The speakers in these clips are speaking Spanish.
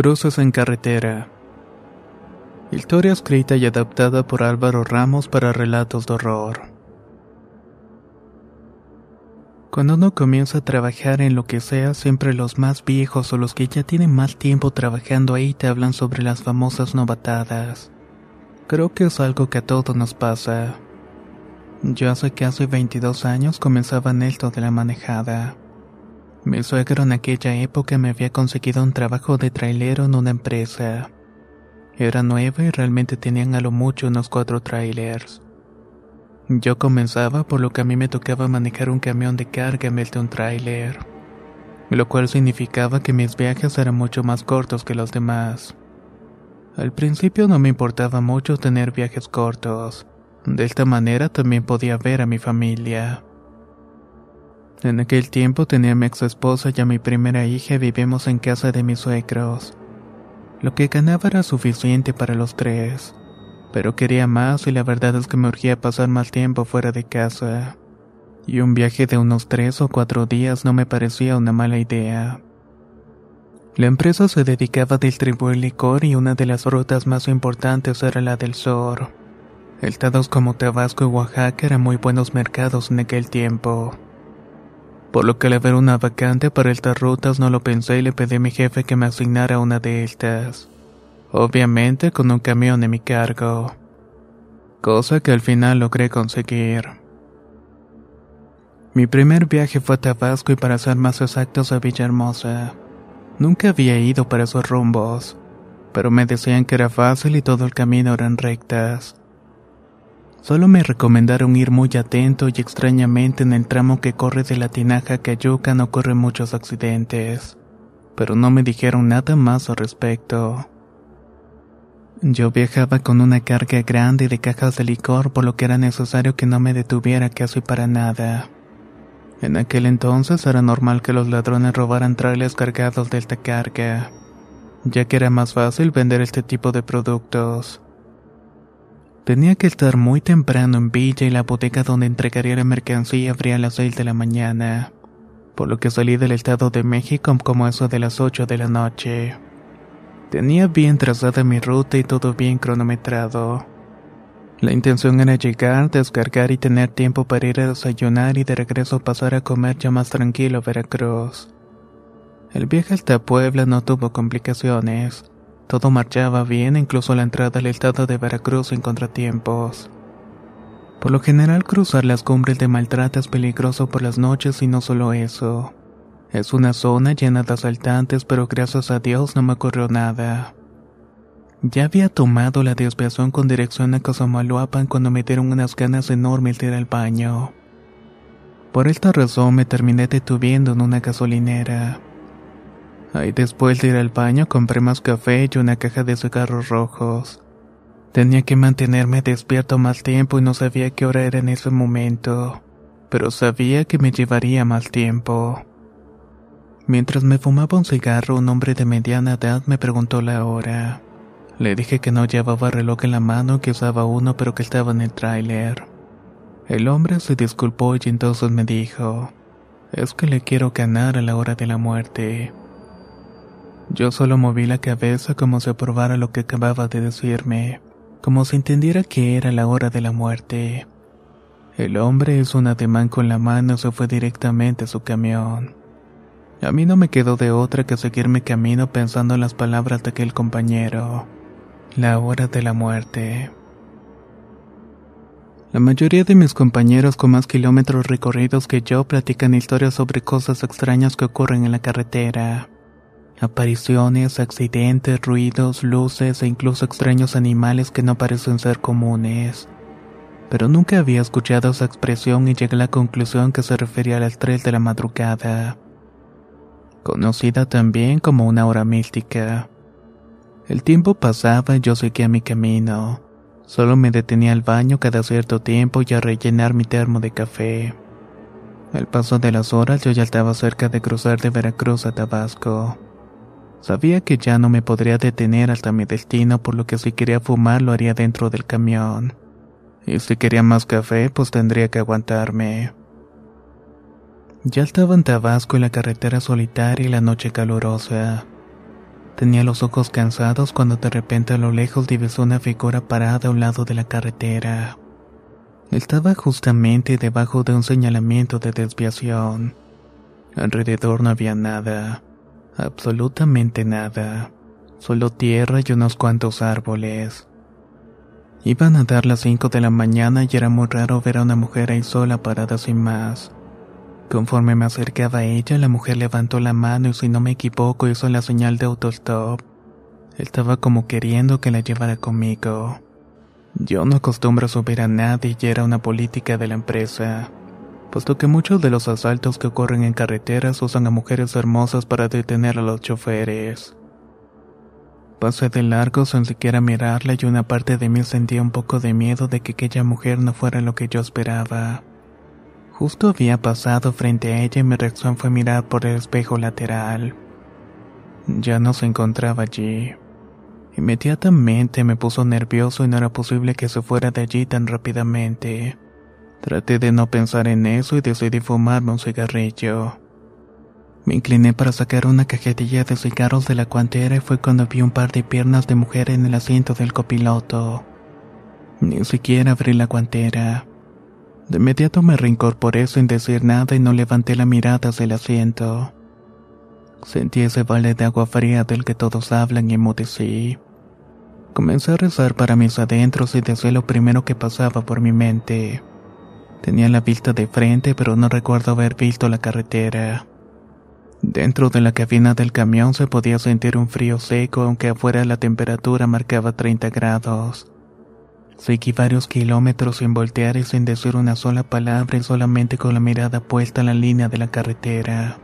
Cruces en carretera. Historia escrita y adaptada por Álvaro Ramos para relatos de horror. Cuando uno comienza a trabajar en lo que sea, siempre los más viejos o los que ya tienen más tiempo trabajando ahí te hablan sobre las famosas novatadas. Creo que es algo que a todos nos pasa. Yo hace casi 22 años comenzaba en esto de la manejada. Mi suegro en aquella época me había conseguido un trabajo de trailero en una empresa. Era nueva y realmente tenían a lo mucho unos cuatro trailers. Yo comenzaba por lo que a mí me tocaba manejar un camión de carga en vez de un trailer, lo cual significaba que mis viajes eran mucho más cortos que los demás. Al principio no me importaba mucho tener viajes cortos, de esta manera también podía ver a mi familia. En aquel tiempo tenía a mi ex esposa y a mi primera hija y vivíamos en casa de mis suegros. Lo que ganaba era suficiente para los tres, pero quería más y la verdad es que me urgía pasar más tiempo fuera de casa. Y un viaje de unos tres o cuatro días no me parecía una mala idea. La empresa se dedicaba a distribuir licor y una de las rutas más importantes era la del sur. Estados como Tabasco y Oaxaca eran muy buenos mercados en aquel tiempo por lo que al haber una vacante para estas rutas no lo pensé y le pedí a mi jefe que me asignara una de estas. Obviamente con un camión de mi cargo. Cosa que al final logré conseguir. Mi primer viaje fue a Tabasco y para ser más exactos a Villahermosa. Nunca había ido para esos rumbos, pero me decían que era fácil y todo el camino eran rectas. Solo me recomendaron ir muy atento y extrañamente en el tramo que corre de la tinaja Cayuca no ocurren muchos accidentes, pero no me dijeron nada más al respecto. Yo viajaba con una carga grande de cajas de licor por lo que era necesario que no me detuviera casi para nada. En aquel entonces era normal que los ladrones robaran trailers cargados de esta carga, ya que era más fácil vender este tipo de productos. Tenía que estar muy temprano en Villa y la bodega donde entregaría la mercancía abría a las 6 de la mañana, por lo que salí del Estado de México como eso de las 8 de la noche. Tenía bien trazada mi ruta y todo bien cronometrado. La intención era llegar, descargar y tener tiempo para ir a desayunar y de regreso pasar a comer ya más tranquilo Veracruz. El viaje hasta Puebla no tuvo complicaciones. Todo marchaba bien, incluso la entrada al estado de Veracruz en contratiempos. Por lo general cruzar las cumbres de Maltrata es peligroso por las noches y no solo eso. Es una zona llena de asaltantes, pero gracias a Dios no me ocurrió nada. Ya había tomado la desviación con dirección a Cosamaloapan cuando me dieron unas ganas enormes de ir al baño. Por esta razón me terminé detuviendo en una gasolinera. Ahí después de ir al baño compré más café y una caja de cigarros rojos. Tenía que mantenerme despierto más tiempo y no sabía qué hora era en ese momento, pero sabía que me llevaría más tiempo. Mientras me fumaba un cigarro, un hombre de mediana edad me preguntó la hora. Le dije que no llevaba reloj en la mano, que usaba uno, pero que estaba en el tráiler. El hombre se disculpó y entonces me dijo, es que le quiero ganar a la hora de la muerte. Yo solo moví la cabeza como si aprobara lo que acababa de decirme, como si entendiera que era la hora de la muerte. El hombre hizo un ademán con la mano y se fue directamente a su camión. A mí no me quedó de otra que seguir mi camino pensando en las palabras de aquel compañero. La hora de la muerte. La mayoría de mis compañeros con más kilómetros recorridos que yo platican historias sobre cosas extrañas que ocurren en la carretera. Apariciones, accidentes, ruidos, luces e incluso extraños animales que no parecen ser comunes. Pero nunca había escuchado esa expresión y llegué a la conclusión que se refería a las 3 de la madrugada. Conocida también como una hora mística. El tiempo pasaba y yo seguía mi camino. Solo me detenía al baño cada cierto tiempo y a rellenar mi termo de café. Al paso de las horas yo ya estaba cerca de cruzar de Veracruz a Tabasco. Sabía que ya no me podría detener hasta mi destino, por lo que si quería fumar lo haría dentro del camión. Y si quería más café, pues tendría que aguantarme. Ya estaba en Tabasco en la carretera solitaria y la noche calurosa. Tenía los ojos cansados cuando de repente a lo lejos divisó una figura parada a un lado de la carretera. Estaba justamente debajo de un señalamiento de desviación. Alrededor no había nada, absolutamente nada, solo tierra y unos cuantos árboles. Iban a dar las cinco de la mañana y era muy raro ver a una mujer ahí sola parada sin más. Conforme me acercaba a ella, la mujer levantó la mano y si no me equivoco hizo la señal de autostop. Estaba como queriendo que la llevara conmigo. Yo no acostumbro subir a nadie y era una política de la empresa, puesto que muchos de los asaltos que ocurren en carreteras usan a mujeres hermosas para detener a los choferes. Pasé de largo sin siquiera mirarla y una parte de mí sentía un poco de miedo de que aquella mujer no fuera lo que yo esperaba. Justo había pasado frente a ella y mi reacción fue mirar por el espejo lateral. Ya no se encontraba allí. Inmediatamente me puso nervioso y no era posible que se fuera de allí tan rápidamente. Traté de no pensar en eso y decidí fumarme un cigarrillo. Me incliné para sacar una cajetilla de cigarros de la cuantera y fue cuando vi un par de piernas de mujer en el asiento del copiloto. Ni siquiera abrí la guantera. De inmediato me reincorporé sin decir nada y no levanté la mirada hacia el asiento. Sentí ese vale de agua fría del que todos hablan y emudecí. Comencé a rezar para mis adentros y deseé lo primero que pasaba por mi mente. Tenía la vista de frente, pero no recuerdo haber visto la carretera. Dentro de la cabina del camión se podía sentir un frío seco, aunque afuera la temperatura marcaba 30 grados. Seguí varios kilómetros sin voltear y sin decir una sola palabra y solamente con la mirada puesta en la línea de la carretera.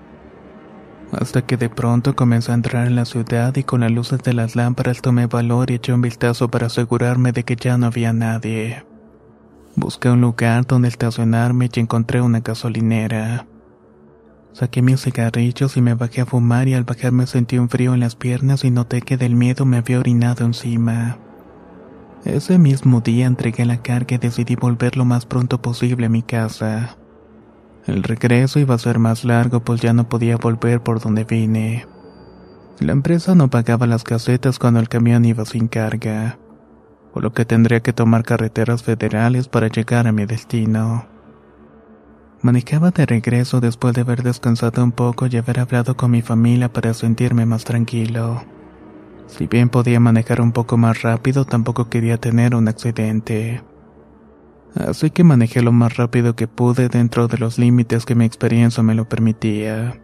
Hasta que de pronto comencé a entrar en la ciudad y con las luces de las lámparas tomé valor y eché un vistazo para asegurarme de que ya no había nadie. Busqué un lugar donde estacionarme y encontré una gasolinera. Saqué mis cigarrillos y me bajé a fumar y al bajarme sentí un frío en las piernas y noté que del miedo me había orinado encima. Ese mismo día entregué la carga y decidí volver lo más pronto posible a mi casa. El regreso iba a ser más largo pues ya no podía volver por donde vine. La empresa no pagaba las casetas cuando el camión iba sin carga, por lo que tendría que tomar carreteras federales para llegar a mi destino. Manejaba de regreso después de haber descansado un poco y haber hablado con mi familia para sentirme más tranquilo. Si bien podía manejar un poco más rápido, tampoco quería tener un accidente. Así que manejé lo más rápido que pude dentro de los límites que mi experiencia me lo permitía.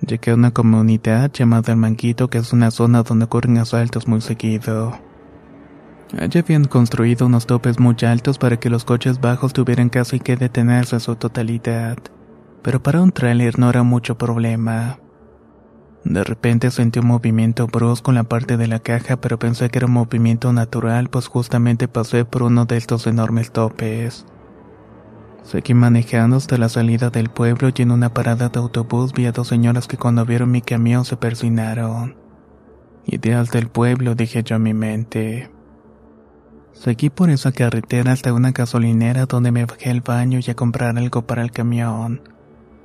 Llegué a una comunidad llamada El Manquito, que es una zona donde ocurren asaltos muy seguido. Allí habían construido unos topes muy altos para que los coches bajos tuvieran casi que detenerse a su totalidad, pero para un tráiler no era mucho problema. De repente sentí un movimiento brusco en la parte de la caja, pero pensé que era un movimiento natural, pues justamente pasé por uno de estos enormes topes. Seguí manejando hasta la salida del pueblo y en una parada de autobús vi a dos señoras que cuando vieron mi camión se persinaron. Ideas del pueblo, dije yo a mi mente. Seguí por esa carretera hasta una gasolinera donde me bajé al baño y a comprar algo para el camión.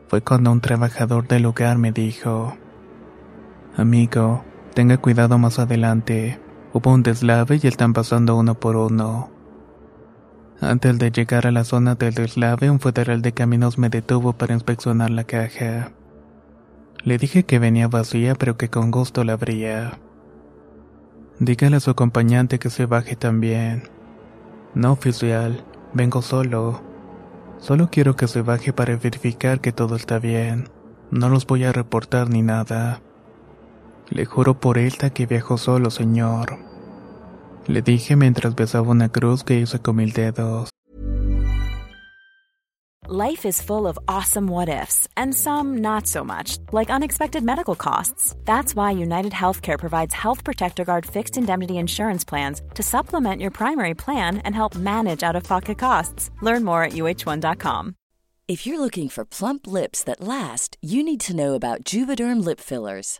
Fue cuando un trabajador del lugar me dijo, Amigo, tenga cuidado más adelante. Hubo un deslave y están pasando uno por uno. Antes de llegar a la zona del deslave, un federal de caminos me detuvo para inspeccionar la caja. Le dije que venía vacía, pero que con gusto la abría. Dígale a su acompañante que se baje también. No, oficial, vengo solo. Solo quiero que se baje para verificar que todo está bien. No los voy a reportar ni nada. Le juro por Elta que viajo solo, señor. Le dije mientras besaba una cruz que hice con mil dedos. Life is full of awesome what ifs, and some not so much, like unexpected medical costs. That's why United Healthcare provides Health Protector Guard fixed indemnity insurance plans to supplement your primary plan and help manage out of pocket costs. Learn more at uh1.com. If you're looking for plump lips that last, you need to know about Juvederm lip fillers.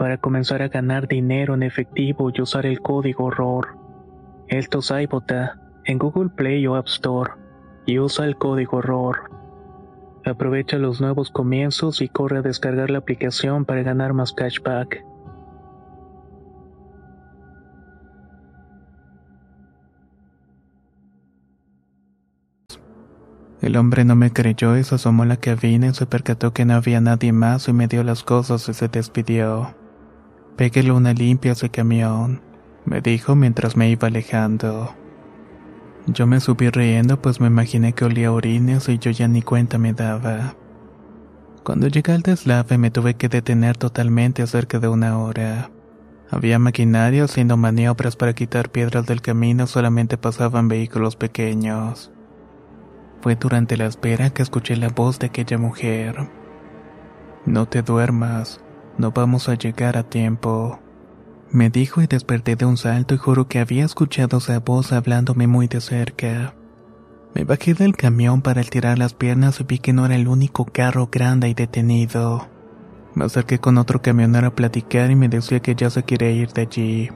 para comenzar a ganar dinero en efectivo y usar el código ROR. Esto es iBota en Google Play o App Store y usa el código ROR. Aprovecha los nuevos comienzos y corre a descargar la aplicación para ganar más cashback. El hombre no me creyó y se asomó a la cabina y se percató que no había nadie más y me dio las cosas y se despidió. Péguele una limpia a ese camión, me dijo mientras me iba alejando. Yo me subí riendo pues me imaginé que olía orines y yo ya ni cuenta me daba. Cuando llegué al deslave me tuve que detener totalmente cerca de una hora. Había maquinaria haciendo maniobras para quitar piedras del camino, solamente pasaban vehículos pequeños. Fue durante la espera que escuché la voz de aquella mujer. No te duermas, no vamos a llegar a tiempo. Me dijo y desperté de un salto y juro que había escuchado esa voz hablándome muy de cerca. Me bajé del camión para estirar las piernas y vi que no era el único carro grande y detenido. Me acerqué con otro camionero a platicar y me decía que ya se quería ir de allí.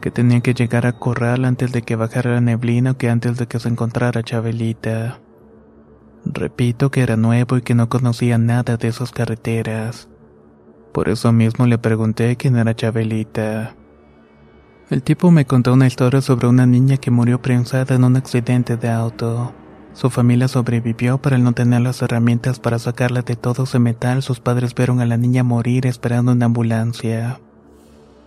Que tenía que llegar a Corral antes de que bajara la neblina o que antes de que se encontrara Chabelita. Repito que era nuevo y que no conocía nada de esas carreteras. Por eso mismo le pregunté quién era Chabelita. El tipo me contó una historia sobre una niña que murió prensada en un accidente de auto. Su familia sobrevivió, pero al no tener las herramientas para sacarla de todo ese metal, sus padres vieron a la niña morir esperando una ambulancia.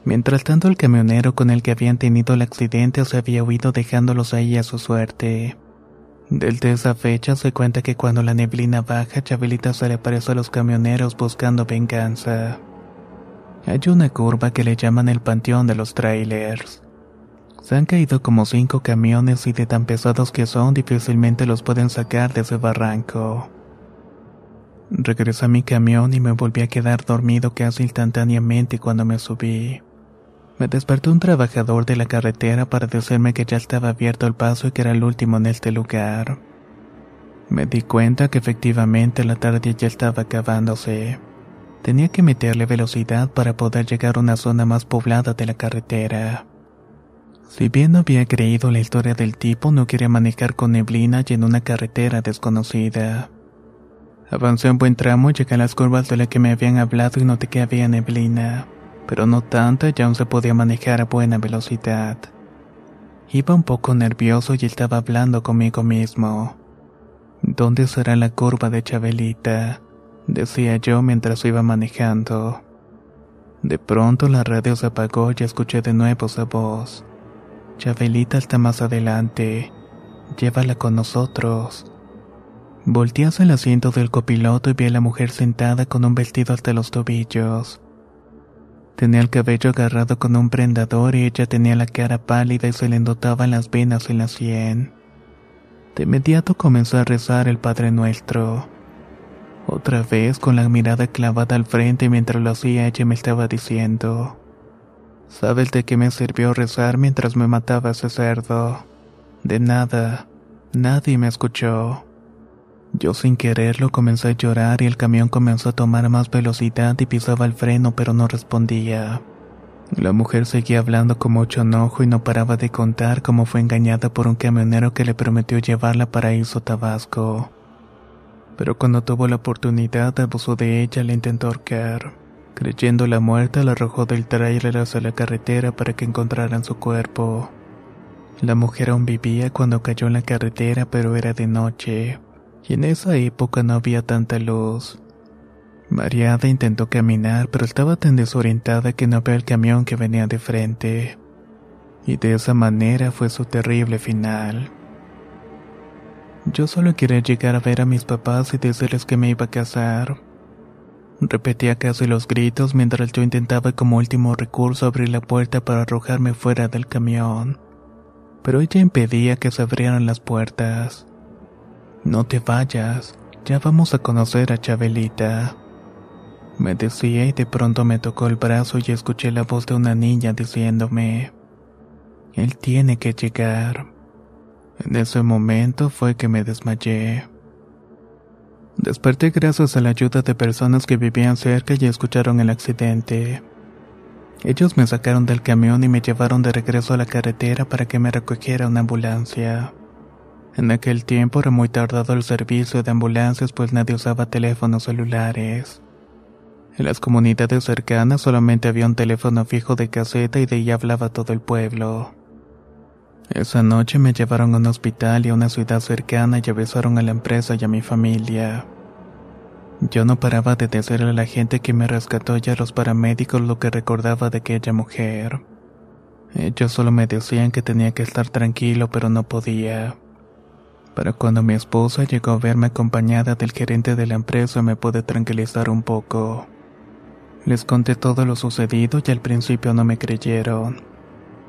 Mientras tanto, el camionero con el que habían tenido el accidente se había huido dejándolos ahí a su suerte. Desde esa fecha se cuenta que cuando la neblina baja, Chabelita se le aparece a los camioneros buscando venganza. Hay una curva que le llaman el panteón de los trailers. Se han caído como cinco camiones y de tan pesados que son difícilmente los pueden sacar de ese barranco. Regresé a mi camión y me volví a quedar dormido casi instantáneamente cuando me subí. Me despertó un trabajador de la carretera para decirme que ya estaba abierto el paso y que era el último en este lugar. Me di cuenta que efectivamente la tarde ya estaba acabándose. Tenía que meterle velocidad para poder llegar a una zona más poblada de la carretera. Si bien no había creído la historia del tipo, no quería manejar con neblina y en una carretera desconocida. Avancé un buen tramo y llegué a las curvas de las que me habían hablado y noté que había neblina pero no tanta y aún se podía manejar a buena velocidad. Iba un poco nervioso y estaba hablando conmigo mismo. ¿Dónde será la curva de Chabelita? decía yo mientras iba manejando. De pronto la radio se apagó y escuché de nuevo esa voz. Chabelita está más adelante. Llévala con nosotros. Volteé hacia el asiento del copiloto y vi a la mujer sentada con un vestido hasta los tobillos. Tenía el cabello agarrado con un prendador y ella tenía la cara pálida y se le endotaban las venas en la sien. De inmediato comenzó a rezar el Padre Nuestro. Otra vez con la mirada clavada al frente mientras lo hacía ella me estaba diciendo, ¿sabes de qué me sirvió rezar mientras me mataba ese cerdo? De nada, nadie me escuchó. Yo sin quererlo comencé a llorar y el camión comenzó a tomar más velocidad y pisaba el freno pero no respondía. La mujer seguía hablando con mucho enojo y no paraba de contar cómo fue engañada por un camionero que le prometió llevarla para Paraíso Tabasco. Pero cuando tuvo la oportunidad abusó de ella la intentó ahorcar. Creyendo la muerta la arrojó del tráiler hacia la carretera para que encontraran su cuerpo. La mujer aún vivía cuando cayó en la carretera pero era de noche y en esa época no había tanta luz. Mariada intentó caminar, pero estaba tan desorientada que no vio el camión que venía de frente. Y de esa manera fue su terrible final. Yo solo quería llegar a ver a mis papás y decirles que me iba a casar. Repetía casi los gritos mientras yo intentaba como último recurso abrir la puerta para arrojarme fuera del camión. Pero ella impedía que se abrieran las puertas. No te vayas, ya vamos a conocer a Chabelita. Me decía y de pronto me tocó el brazo y escuché la voz de una niña diciéndome, Él tiene que llegar. En ese momento fue que me desmayé. Desperté gracias a la ayuda de personas que vivían cerca y escucharon el accidente. Ellos me sacaron del camión y me llevaron de regreso a la carretera para que me recogiera una ambulancia. En aquel tiempo era muy tardado el servicio de ambulancias pues nadie usaba teléfonos celulares. En las comunidades cercanas solamente había un teléfono fijo de caseta y de ahí hablaba todo el pueblo. Esa noche me llevaron a un hospital y a una ciudad cercana y avisaron a la empresa y a mi familia. Yo no paraba de decirle a la gente que me rescató y a los paramédicos lo que recordaba de aquella mujer. Ellos solo me decían que tenía que estar tranquilo pero no podía. Pero cuando mi esposa llegó a verme acompañada del gerente de la empresa me pude tranquilizar un poco. Les conté todo lo sucedido y al principio no me creyeron.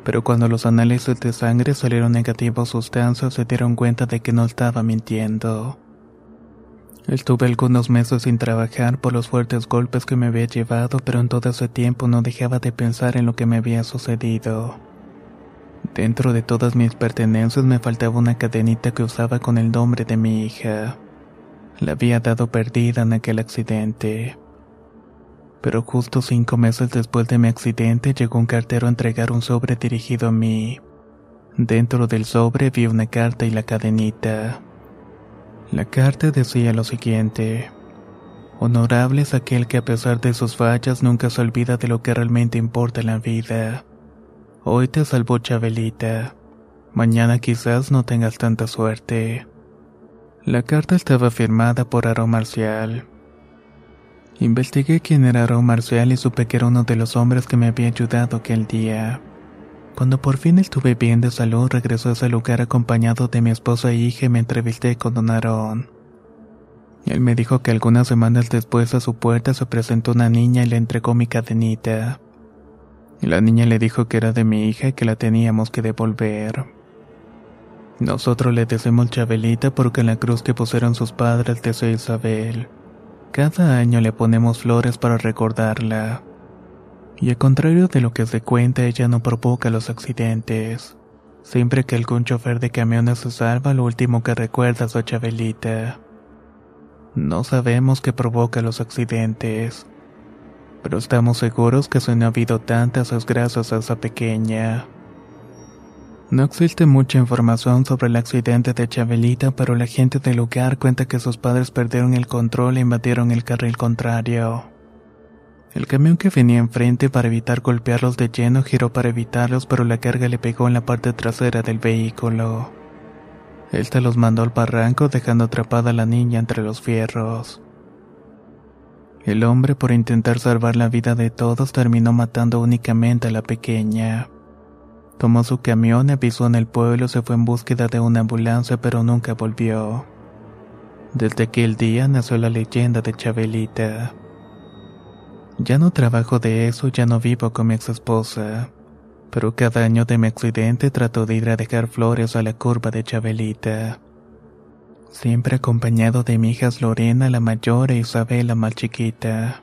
Pero cuando los análisis de sangre salieron negativos sustancias se dieron cuenta de que no estaba mintiendo. Estuve algunos meses sin trabajar por los fuertes golpes que me había llevado, pero en todo ese tiempo no dejaba de pensar en lo que me había sucedido. Dentro de todas mis pertenencias me faltaba una cadenita que usaba con el nombre de mi hija. La había dado perdida en aquel accidente. Pero justo cinco meses después de mi accidente llegó un cartero a entregar un sobre dirigido a mí. Dentro del sobre vi una carta y la cadenita. La carta decía lo siguiente. Honorable es aquel que a pesar de sus fallas nunca se olvida de lo que realmente importa en la vida. Hoy te salvó Chabelita. Mañana quizás no tengas tanta suerte. La carta estaba firmada por Aro Marcial. Investigué quién era Aro Marcial y supe que era uno de los hombres que me había ayudado aquel día. Cuando por fin estuve bien de salud, regresó a ese lugar acompañado de mi esposa e hija y me entrevisté con don Aarón. Él me dijo que algunas semanas después a su puerta se presentó una niña y le entregó mi cadenita. La niña le dijo que era de mi hija y que la teníamos que devolver. Nosotros le decimos Chabelita porque en la cruz que pusieron sus padres deseo Isabel. Cada año le ponemos flores para recordarla. Y al contrario de lo que se cuenta, ella no provoca los accidentes. Siempre que algún chofer de camiones se salva, lo último que recuerda es a Chabelita. No sabemos qué provoca los accidentes, pero estamos seguros que si no ha habido tantas gracias a esa pequeña. No existe mucha información sobre el accidente de Chabelita, pero la gente del lugar cuenta que sus padres perdieron el control e invadieron el carril contrario. El camión que venía enfrente para evitar golpearlos de lleno giró para evitarlos, pero la carga le pegó en la parte trasera del vehículo. Esta los mandó al barranco dejando atrapada a la niña entre los fierros. El hombre, por intentar salvar la vida de todos, terminó matando únicamente a la pequeña. Tomó su camión, avisó en el pueblo, se fue en búsqueda de una ambulancia, pero nunca volvió. Desde aquel día nació la leyenda de Chabelita. Ya no trabajo de eso, ya no vivo con mi ex esposa. Pero cada año de mi accidente trato de ir a dejar flores a la curva de Chabelita. Siempre acompañado de mi hijas Lorena la mayor e Isabel la más chiquita.